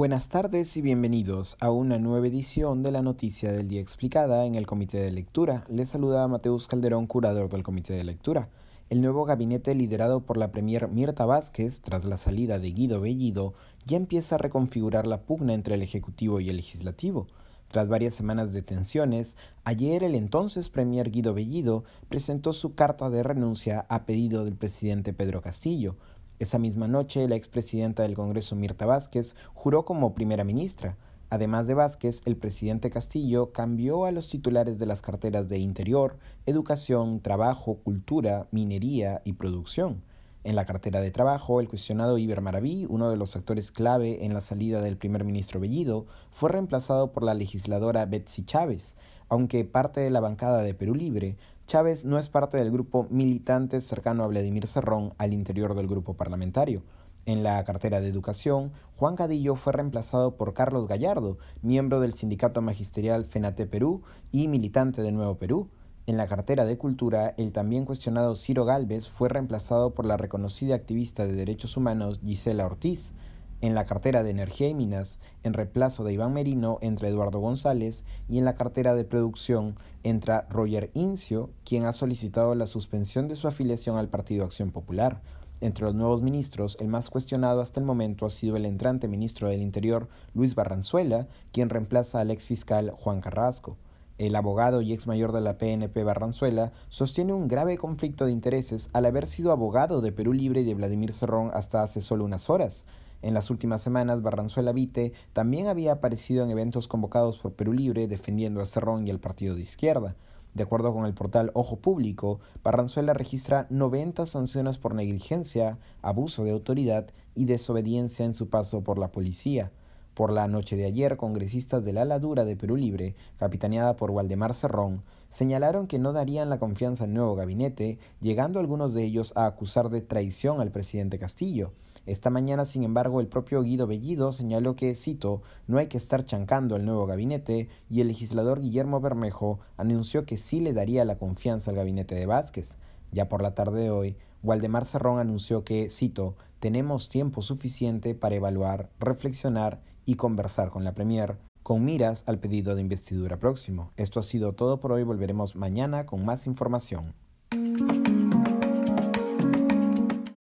Buenas tardes y bienvenidos a una nueva edición de la Noticia del Día Explicada en el Comité de Lectura. Les saluda Mateus Calderón, curador del Comité de Lectura. El nuevo gabinete liderado por la Premier Mirta Vázquez, tras la salida de Guido Bellido, ya empieza a reconfigurar la pugna entre el Ejecutivo y el Legislativo. Tras varias semanas de tensiones, ayer el entonces Premier Guido Bellido presentó su carta de renuncia a pedido del presidente Pedro Castillo. Esa misma noche, la expresidenta del Congreso Mirta Vázquez juró como primera ministra. Además de Vázquez, el presidente Castillo cambió a los titulares de las carteras de Interior, Educación, Trabajo, Cultura, Minería y Producción. En la cartera de trabajo, el cuestionado Iber Maraví, uno de los actores clave en la salida del primer ministro Bellido, fue reemplazado por la legisladora Betsy Chávez, aunque parte de la bancada de Perú Libre, Chávez no es parte del grupo militante cercano a Vladimir Cerrón al interior del grupo parlamentario. En la cartera de Educación, Juan Cadillo fue reemplazado por Carlos Gallardo, miembro del sindicato magisterial FENATE Perú y militante de Nuevo Perú. En la cartera de Cultura, el también cuestionado Ciro Galvez fue reemplazado por la reconocida activista de derechos humanos Gisela Ortiz. En la cartera de Energía y Minas, en reemplazo de Iván Merino, entra Eduardo González, y en la cartera de Producción entra Roger Incio, quien ha solicitado la suspensión de su afiliación al Partido Acción Popular. Entre los nuevos ministros, el más cuestionado hasta el momento ha sido el entrante ministro del Interior, Luis Barranzuela, quien reemplaza al ex fiscal Juan Carrasco. El abogado y ex mayor de la PNP Barranzuela sostiene un grave conflicto de intereses al haber sido abogado de Perú Libre y de Vladimir Cerrón hasta hace solo unas horas. En las últimas semanas, Barranzuela Vite también había aparecido en eventos convocados por Perú Libre defendiendo a Cerrón y al partido de izquierda. De acuerdo con el portal Ojo Público, Barranzuela registra 90 sanciones por negligencia, abuso de autoridad y desobediencia en su paso por la policía. Por la noche de ayer, congresistas de la ala dura de Perú Libre, capitaneada por Waldemar Cerrón, señalaron que no darían la confianza al nuevo gabinete, llegando algunos de ellos a acusar de traición al presidente Castillo. Esta mañana, sin embargo, el propio Guido Bellido señaló que, cito, no hay que estar chancando al nuevo gabinete y el legislador Guillermo Bermejo anunció que sí le daría la confianza al gabinete de Vázquez. Ya por la tarde de hoy, Waldemar Cerrón anunció que, cito, tenemos tiempo suficiente para evaluar, reflexionar y conversar con la Premier con miras al pedido de investidura próximo. Esto ha sido todo por hoy, volveremos mañana con más información.